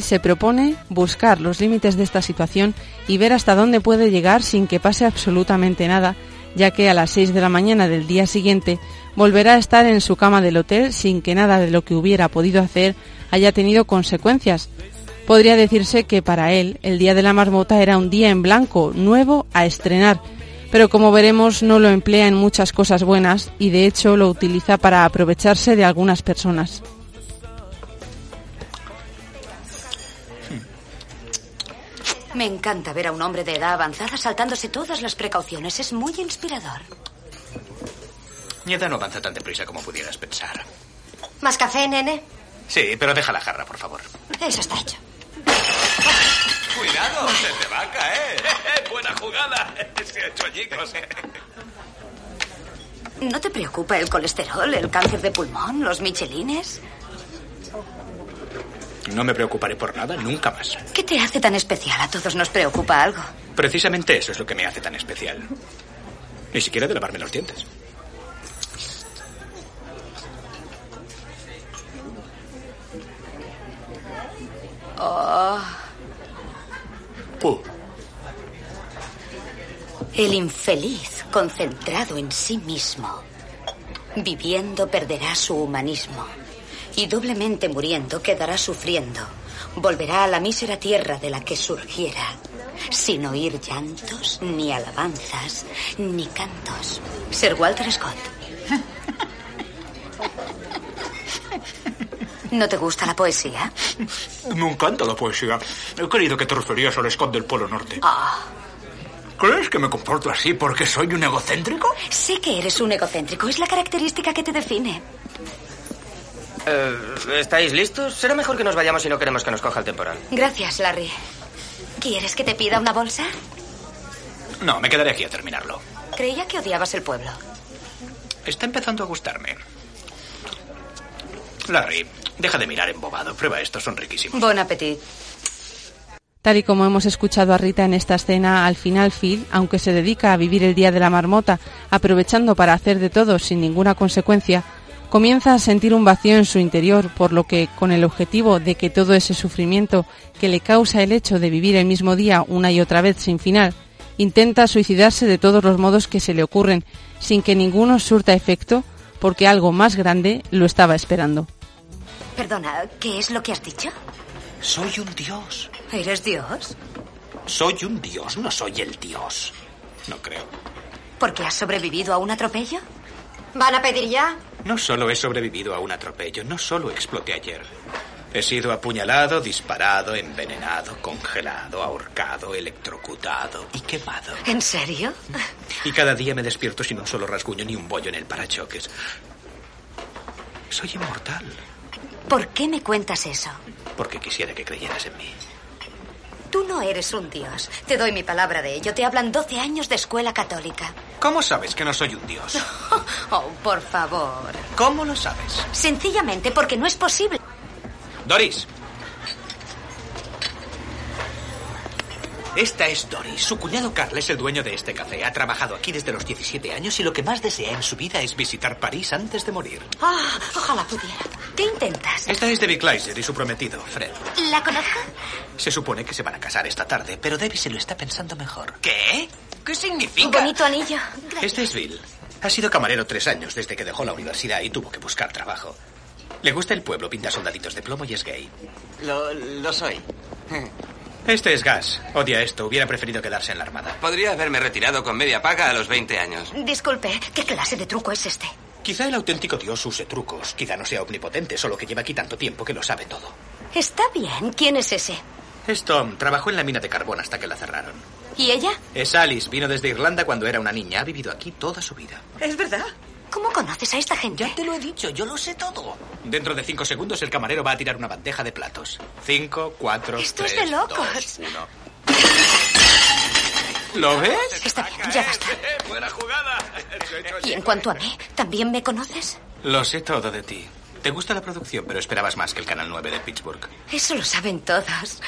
Se propone buscar los límites de esta situación y ver hasta dónde puede llegar sin que pase absolutamente nada, ya que a las 6 de la mañana del día siguiente volverá a estar en su cama del hotel sin que nada de lo que hubiera podido hacer haya tenido consecuencias. Podría decirse que para él el día de la marmota era un día en blanco, nuevo, a estrenar, pero como veremos no lo emplea en muchas cosas buenas y de hecho lo utiliza para aprovecharse de algunas personas. Me encanta ver a un hombre de edad avanzada saltándose todas las precauciones. Es muy inspirador. Mi edad no avanza tan deprisa como pudieras pensar. ¿Más café, nene? Sí, pero deja la jarra, por favor. Eso está hecho. Cuidado, se te va a caer. Buena jugada. Se ha hecho añicos. ¿No te preocupa el colesterol, el cáncer de pulmón, los michelines? No me preocuparé por nada nunca más. ¿Qué te hace tan especial? A todos nos preocupa algo. Precisamente eso es lo que me hace tan especial. Ni siquiera de lavarme los dientes. Oh. Puh. El infeliz, concentrado en sí mismo, viviendo perderá su humanismo y doblemente muriendo quedará sufriendo. Volverá a la mísera tierra de la que surgiera, sin oír llantos, ni alabanzas, ni cantos. Sir Walter Scott. ¿No te gusta la poesía? Me encanta la poesía. He creído que te referías al Scott del Polo Norte. Ah, ¿Crees que me comporto así porque soy un egocéntrico? sé que eres un egocéntrico. Es la característica que te define. Eh, ¿Estáis listos? Será mejor que nos vayamos si no queremos que nos coja el temporal. Gracias, Larry. ¿Quieres que te pida una bolsa? No, me quedaré aquí a terminarlo. Creía que odiabas el pueblo. Está empezando a gustarme. Larry, deja de mirar embobado. Prueba esto, son riquísimos. Bon appetit. Tal y como hemos escuchado a Rita en esta escena, al final Phil, aunque se dedica a vivir el día de la marmota, aprovechando para hacer de todo sin ninguna consecuencia, comienza a sentir un vacío en su interior, por lo que, con el objetivo de que todo ese sufrimiento que le causa el hecho de vivir el mismo día una y otra vez sin final, intenta suicidarse de todos los modos que se le ocurren, sin que ninguno surta efecto, porque algo más grande lo estaba esperando. Perdona, ¿qué es lo que has dicho? Soy un dios. ¿Eres Dios? Soy un dios, no soy el dios. No creo. ¿Porque has sobrevivido a un atropello? ¿Van a pedir ya? No solo he sobrevivido a un atropello, no solo exploté ayer. He sido apuñalado, disparado, envenenado, congelado, ahorcado, electrocutado y quemado. ¿En serio? Y cada día me despierto sin un solo rasguño ni un bollo en el parachoques. Soy inmortal. ¿Por qué me cuentas eso? Porque quisiera que creyeras en mí. Tú no eres un dios. Te doy mi palabra de ello. Te hablan 12 años de escuela católica. ¿Cómo sabes que no soy un dios? Oh, por favor. ¿Cómo lo sabes? Sencillamente porque no es posible. Doris. Esta es Doris. Su cuñado Carl es el dueño de este café. Ha trabajado aquí desde los 17 años y lo que más desea en su vida es visitar París antes de morir. Ah, ojalá pudiera. ¿Qué intentas? Esta es Debbie Kleiser y su prometido, Fred. ¿La conozco? Se supone que se van a casar esta tarde, pero Debbie se lo está pensando mejor. ¿Qué? ¿Qué Un significa? bonito anillo. Este es Bill. Ha sido camarero tres años desde que dejó la universidad y tuvo que buscar trabajo. Le gusta el pueblo, pinta soldaditos de plomo y es gay. Lo, lo soy. Este es Gas. Odia esto. Hubiera preferido quedarse en la armada. Podría haberme retirado con media paga a los 20 años. Disculpe, ¿qué clase de truco es este? Quizá el auténtico dios use trucos. Quizá no sea omnipotente, solo que lleva aquí tanto tiempo que lo sabe todo. Está bien. ¿Quién es ese? Es Tom. Trabajó en la mina de carbón hasta que la cerraron. ¿Y ella? Es Alice. Vino desde Irlanda cuando era una niña. Ha vivido aquí toda su vida. Es verdad. ¿Cómo conoces a esta gente? Ya te lo he dicho, yo lo sé todo. Dentro de cinco segundos el camarero va a tirar una bandeja de platos. Cinco, cuatro, Esto es tres, de locos. dos, uno. ¿Lo ves? Está bien, ya basta. Buena jugada. Y en cuanto a mí, ¿también me conoces? Lo sé todo de ti. Te gusta la producción, pero esperabas más que el Canal 9 de Pittsburgh. Eso lo saben todos.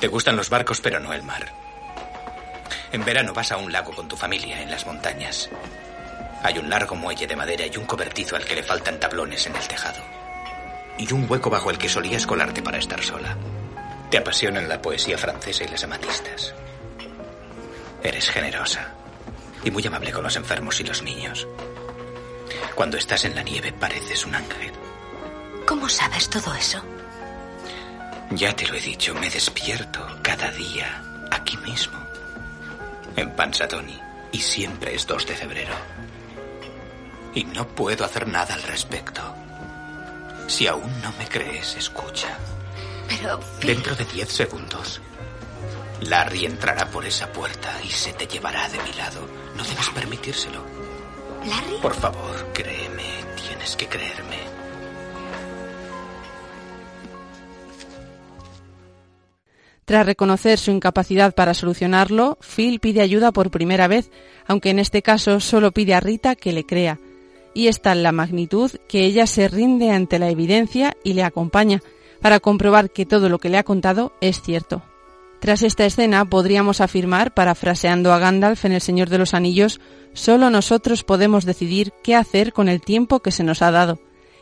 Te gustan los barcos, pero no el mar. En verano vas a un lago con tu familia en las montañas. Hay un largo muelle de madera y un cobertizo al que le faltan tablones en el tejado. Y un hueco bajo el que solías colarte para estar sola. Te apasionan la poesía francesa y las amatistas. Eres generosa y muy amable con los enfermos y los niños. Cuando estás en la nieve pareces un ángel. ¿Cómo sabes todo eso? Ya te lo he dicho, me despierto cada día aquí mismo, en Pansatoni, y siempre es 2 de febrero. Y no puedo hacer nada al respecto. Si aún no me crees, escucha. Pero, Phil, Dentro de 10 segundos, Larry entrará por esa puerta y se te llevará de mi lado. No debes permitírselo. ¿Larry? Por favor, créeme, tienes que creerme. Tras reconocer su incapacidad para solucionarlo, Phil pide ayuda por primera vez, aunque en este caso solo pide a Rita que le crea. Y es tal la magnitud que ella se rinde ante la evidencia y le acompaña, para comprobar que todo lo que le ha contado es cierto. Tras esta escena podríamos afirmar, parafraseando a Gandalf en El Señor de los Anillos, solo nosotros podemos decidir qué hacer con el tiempo que se nos ha dado.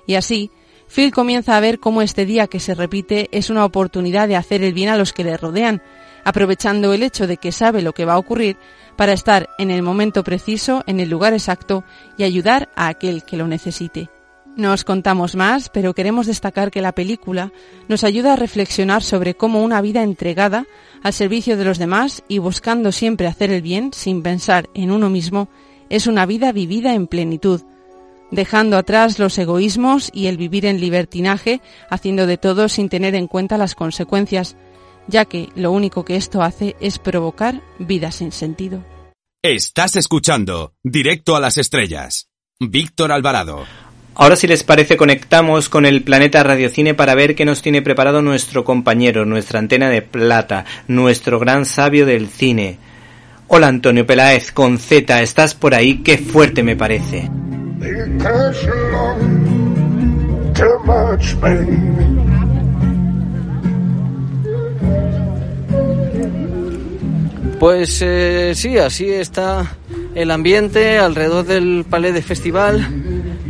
Y así, Phil comienza a ver cómo este día que se repite es una oportunidad de hacer el bien a los que le rodean, aprovechando el hecho de que sabe lo que va a ocurrir para estar en el momento preciso, en el lugar exacto y ayudar a aquel que lo necesite. No os contamos más, pero queremos destacar que la película nos ayuda a reflexionar sobre cómo una vida entregada al servicio de los demás y buscando siempre hacer el bien sin pensar en uno mismo es una vida vivida en plenitud, dejando atrás los egoísmos y el vivir en libertinaje, haciendo de todo sin tener en cuenta las consecuencias, ya que lo único que esto hace es provocar vidas sin sentido. Estás escuchando Directo a las Estrellas. Víctor Alvarado. Ahora si les parece conectamos con el planeta Radiocine para ver qué nos tiene preparado nuestro compañero, nuestra antena de plata, nuestro gran sabio del cine. Hola Antonio Peláez, con Z, ¿estás por ahí? Qué fuerte me parece. Pues eh, sí, así está el ambiente alrededor del Palais de Festival,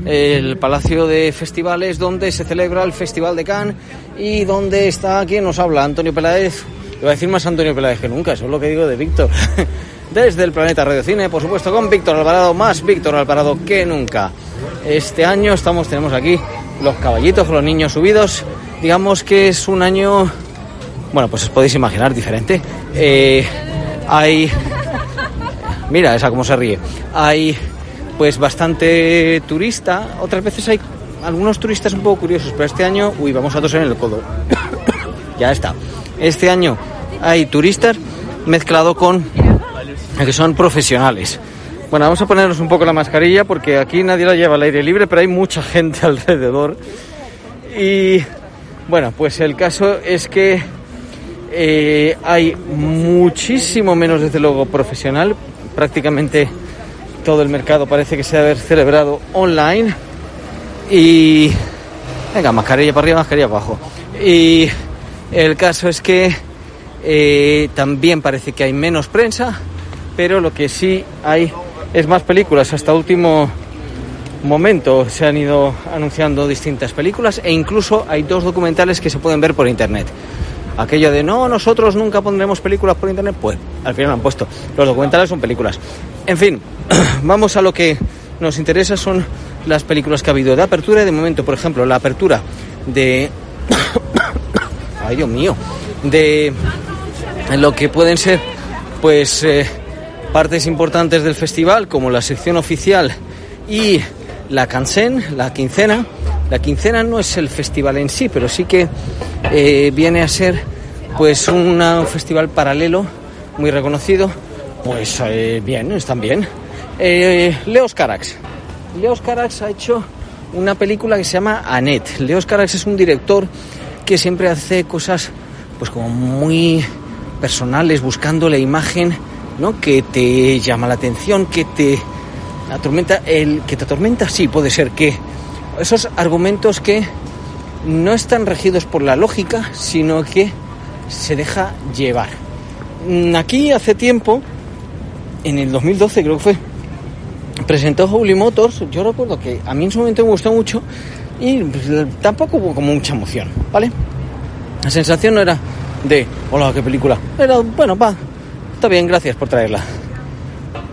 el Palacio de Festivales donde se celebra el Festival de Cannes y donde está quien nos habla, Antonio Peláez. Le voy a decir más Antonio Peláez que nunca, eso es lo que digo de Víctor. Desde el Planeta Radio Cine, por supuesto, con Víctor Alvarado, más Víctor Alvarado que nunca. Este año estamos, tenemos aquí los caballitos, los niños subidos. Digamos que es un año, bueno, pues os podéis imaginar, diferente. Eh, hay Mira, esa cómo se ríe. Hay pues bastante turista. Otras veces hay algunos turistas un poco curiosos, pero este año, uy, vamos a toser en el codo. ya está. Este año hay turistas mezclado con que son profesionales. Bueno, vamos a ponernos un poco la mascarilla porque aquí nadie la lleva al aire libre, pero hay mucha gente alrededor. Y bueno, pues el caso es que eh, hay muchísimo menos, desde luego, profesional. Prácticamente todo el mercado parece que se ha celebrado online. Y. Venga, mascarilla para arriba, mascarilla para abajo. Y el caso es que eh, también parece que hay menos prensa, pero lo que sí hay es más películas. Hasta último momento se han ido anunciando distintas películas e incluso hay dos documentales que se pueden ver por internet. Aquello de no, nosotros nunca pondremos películas por internet, pues al final han puesto. Los documentales son películas. En fin, vamos a lo que nos interesa, son las películas que ha habido de apertura y de momento, por ejemplo, la apertura de... Ay, Dios mío. De lo que pueden ser, pues, eh, partes importantes del festival, como la sección oficial y la cansen, la quincena. La quincena no es el festival en sí, pero sí que eh, viene a ser pues un festival paralelo muy reconocido. Pues eh, bien, están bien. Eh, Leos Carax. Leos ha hecho una película que se llama Annette. Leos Carax es un director que siempre hace cosas pues como muy personales, buscando la imagen ¿no? que te llama la atención, que te atormenta. El que te atormenta, sí, puede ser que esos argumentos que no están regidos por la lógica, sino que se deja llevar. Mm, Aquí hace tiempo, en el 2012 creo que fue, presentó Holy Motors. Yo recuerdo que a mí en su momento me gustó mucho y pues, tampoco hubo como mucha emoción, ¿vale? La sensación no era de, hola, qué película. Era, bueno, va, está bien, gracias por traerla.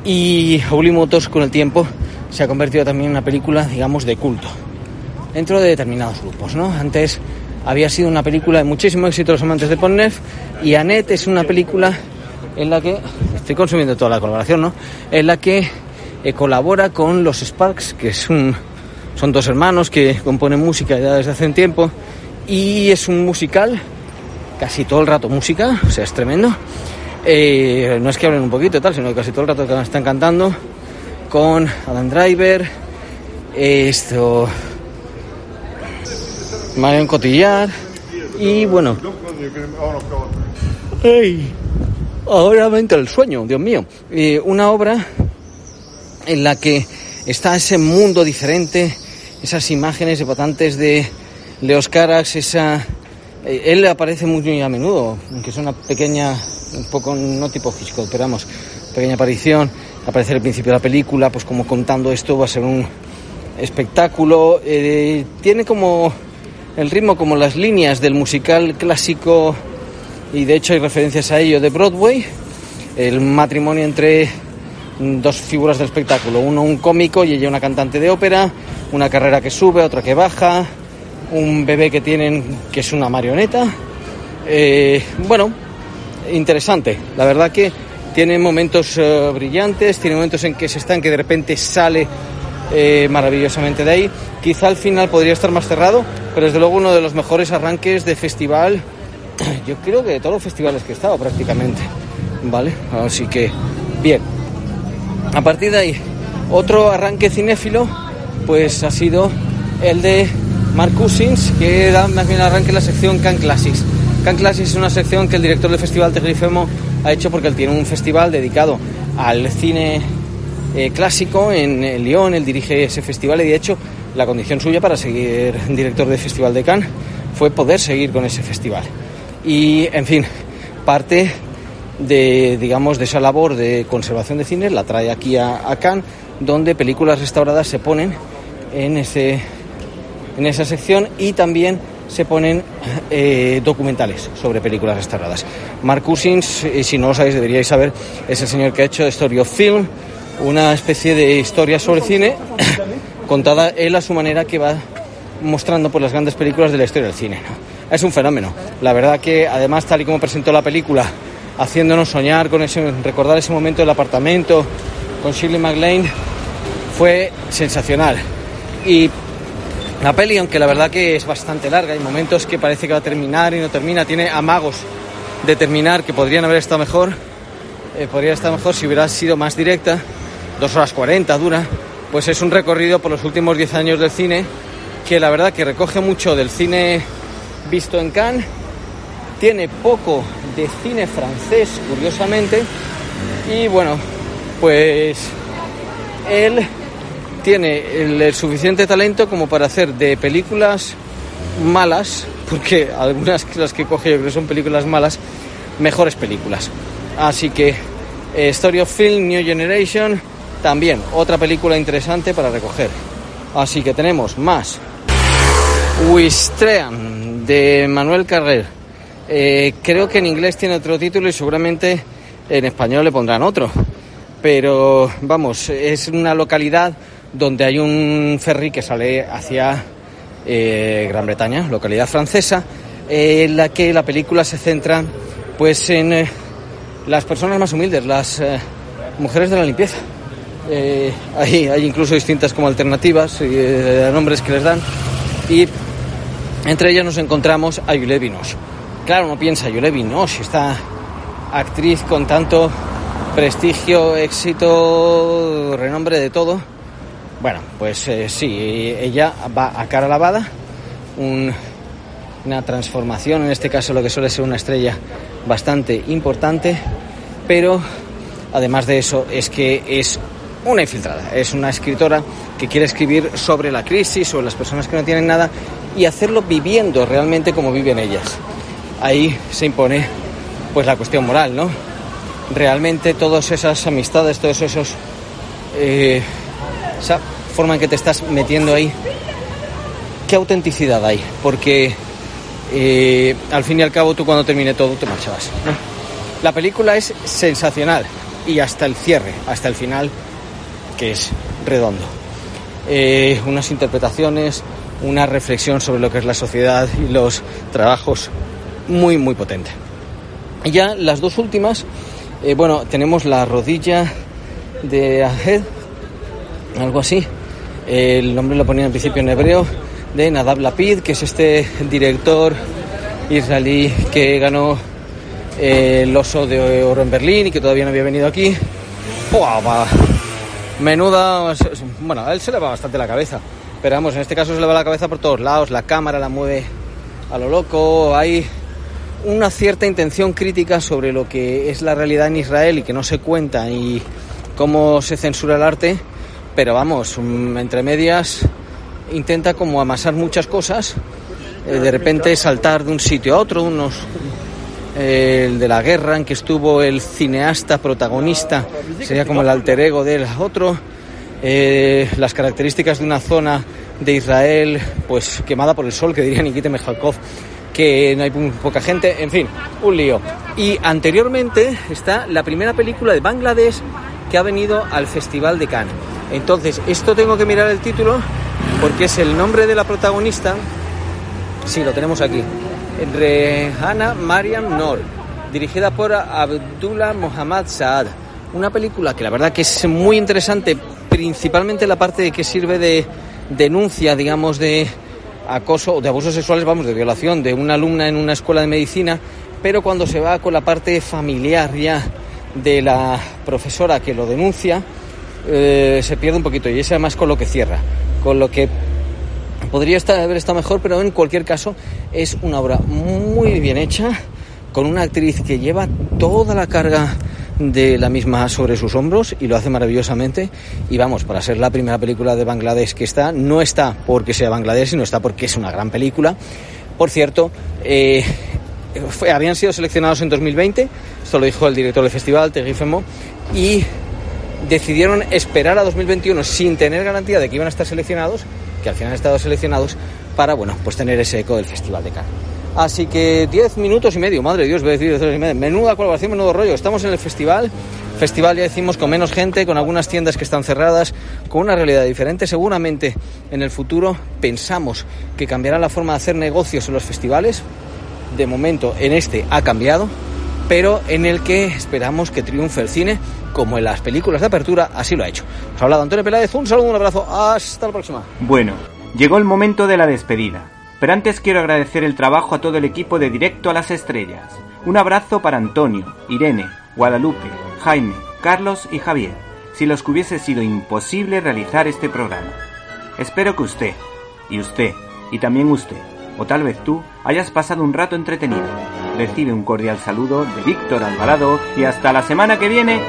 Y Holy Motors con el tiempo se ha convertido también en una película, digamos, de culto dentro de determinados grupos, ¿no? Antes había sido una película de muchísimo éxito los amantes de Pornef y Annette es una película en la que estoy consumiendo toda la colaboración, ¿no? En la que eh, colabora con los Sparks, que son dos hermanos que componen música desde hace un tiempo y es un musical, casi todo el rato música, o sea, es tremendo. Eh, no es que hablen un poquito tal, sino que casi todo el rato están cantando con Adam Driver, esto, Marion Cotillar y bueno. ¡Ey! Ahora me entra el sueño, Dios mío. Una obra en la que está ese mundo diferente, esas imágenes epatantes de Leos Carax, esa... eh, él aparece muy a menudo, aunque es una pequeña, un poco, no tipo Hitchcock, pero pequeña aparición, aparece al principio de la película, pues como contando esto va a ser un espectáculo, eh, tiene como el ritmo como las líneas del musical clásico y de hecho hay referencias a ello de Broadway, el matrimonio entre dos figuras del espectáculo, uno un cómico y ella una cantante de ópera, una carrera que sube, otra que baja, un bebé que tienen que es una marioneta. Eh, bueno, interesante, la verdad que tiene momentos eh, brillantes, tiene momentos en que se están que de repente sale eh, maravillosamente de ahí. Quizá al final podría estar más cerrado, pero desde luego uno de los mejores arranques de festival, yo creo que de todos los festivales que he estado prácticamente. ¿Vale? Así que, bien. A partir de ahí, otro arranque cinéfilo, pues ha sido el de Mark Cousins, que da más bien arranque la sección Can Classics. Can Classics es una sección que el director del festival Tegrifemo ha hecho porque él tiene un festival dedicado al cine eh, clásico en, en Lyon, él dirige ese festival y de hecho la condición suya para seguir director del Festival de Cannes fue poder seguir con ese festival. Y en fin, parte de digamos de esa labor de conservación de cine la trae aquí a, a Cannes, donde películas restauradas se ponen en ese en esa sección y también se ponen eh, documentales sobre películas restauradas. Mark Cousins, eh, si no lo sabéis, deberíais saber, es el señor que ha hecho Story of Film, una especie de historia sobre cine contada él a su manera que va mostrando por las grandes películas de la historia del cine. Es un fenómeno. La verdad que además tal y como presentó la película, haciéndonos soñar con ese, recordar ese momento del apartamento con Shirley MacLaine, fue sensacional. Y la peli, aunque la verdad que es bastante larga, hay momentos que parece que va a terminar y no termina, tiene amagos de terminar que podrían haber estado mejor, eh, podría estar mejor si hubiera sido más directa, dos horas 40 dura, pues es un recorrido por los últimos 10 años del cine que la verdad que recoge mucho del cine visto en Cannes, tiene poco de cine francés, curiosamente, y bueno, pues él tiene el, suficiente talento como para hacer de películas malas, porque algunas que las que coge yo creo son películas malas, mejores películas. Así que eh, Story of Film, New Generation, también otra película interesante para recoger. Así que tenemos más. Wistream de Manuel Carrer. Eh, creo que en inglés tiene otro título y seguramente en español le pondrán otro. Pero vamos, es una localidad donde hay un ferry que sale hacia eh, Gran Bretaña, localidad francesa, eh, en la que la película se centra pues en las personas más humildes, las mujeres de la limpieza. Eh, hay, incluso distintas como alternativas eh, nombres que les dan. Y entre ellas nos encontramos a Juliette Binoche. Claro, uno piensa, Juliette Binoche, esta actriz con tanto prestigio, éxito, renombre de todo. Bueno, pues eh, sí, ella va a cara lavada, un- una transformación, en este caso lo que suele ser una estrella bastante importante, pero además de eso es que es una infiltrada, es una escritora que quiere escribir sobre la crisis, sobre las personas que no tienen nada y hacerlo viviendo realmente como viven ellas. Ahí se impone pues la cuestión moral, ¿no? Realmente todas esas amistades, todos esos eh, esa forma en que te estás metiendo ahí, ¿qué autenticidad hay? Porque eh, al fin y al cabo tú cuando termine todo te marchabas. La película es sensacional y hasta el cierre, hasta el final, que es redondo. Eh, unas interpretaciones, una reflexión sobre lo que es la sociedad y los trabajos muy, muy potente. Y ya las dos últimas, eh, bueno, tenemos la rodilla de Ahed, algo así. El nombre lo ponía en principio en hebreo, de Nadab Lapid, que es este director israelí que ganó eh, el oso de oro en Berlín y que todavía no había venido aquí. ¡Buah! Menuda. Bueno, a él se le va bastante la cabeza. Pero vamos, en este caso se le va la cabeza por todos lados. La cámara la mueve a lo loco. Hay una cierta intención crítica sobre lo que es la realidad en Israel y que no se cuenta y cómo se censura el arte. Pero vamos, mm, entre medias intenta como amasar muchas cosas. eh, de repente saltar de un sitio a otro, unos el de la guerra en que estuvo el cineasta protagonista, sería como el alter ego del otro, eh, las características de una zona de Israel pues quemada por el sol, que diría Nikita Mejalkov, que no hay poca gente, en fin, un lío. Y anteriormente está la primera película de Bangladesh que ha venido al Festival de Cannes. Entonces, esto tengo que mirar el título porque es el nombre de la protagonista. Sí, lo tenemos aquí. Rehana Mariam Noor, dirigida por Abdullah Mohammad Saad. Una película que la verdad que es muy interesante, principalmente la parte que sirve de denuncia, digamos, de acoso o de abusos sexuales, vamos, de violación de una alumna en una escuela de medicina, pero cuando se va con la parte familiar ya de la profesora que lo denuncia, eh, se pierde un poquito y es además con lo que cierra, con lo que podría estar, haber estado mejor, pero en cualquier caso es una obra muy bien hecha, con una actriz que lleva toda la carga de la misma sobre sus hombros y lo hace maravillosamente. Y vamos, para ser la primera película de Bangladesh que está, no está porque sea Bangladesh, sino está porque es una gran película. Por cierto, eh, fue- habían sido seleccionados en 2020, esto lo dijo el director del festival, Tegui Femo, y decidieron esperar a 2021 sin tener garantía de que iban a estar seleccionados, que al final han estado seleccionados, para, bueno, pues tener ese eco del Festival de Cannes. Así que 10 minutos y medio, madre de Dios, voy a decir 10 minutos y medio. Menuda colaboración, menudo rollo. Estamos en el festival. Festival, ya decimos, con menos gente, con algunas tiendas que están cerradas, con una realidad diferente. Seguramente en el futuro pensamos que cambiará la forma de hacer negocios en los festivales. De momento, en este ha cambiado, pero en el que esperamos que triunfe el cine como en las películas de apertura, así lo ha hecho. Os ha hablado Antonio Peláez, un saludo, un abrazo, hasta la próxima. Bueno, llegó el momento de la despedida. Pero antes quiero agradecer el trabajo a todo el equipo de Directo a las Estrellas. Un abrazo para Antonio, Irene, Guadalupe, Jaime, Carlos y Javier, si los que hubiese sido imposible realizar este programa. Espero que usted, y usted, y también usted, o tal vez tú, hayas pasado un rato entretenido. Recibe un cordial saludo de Víctor Alvarado y hasta la semana que viene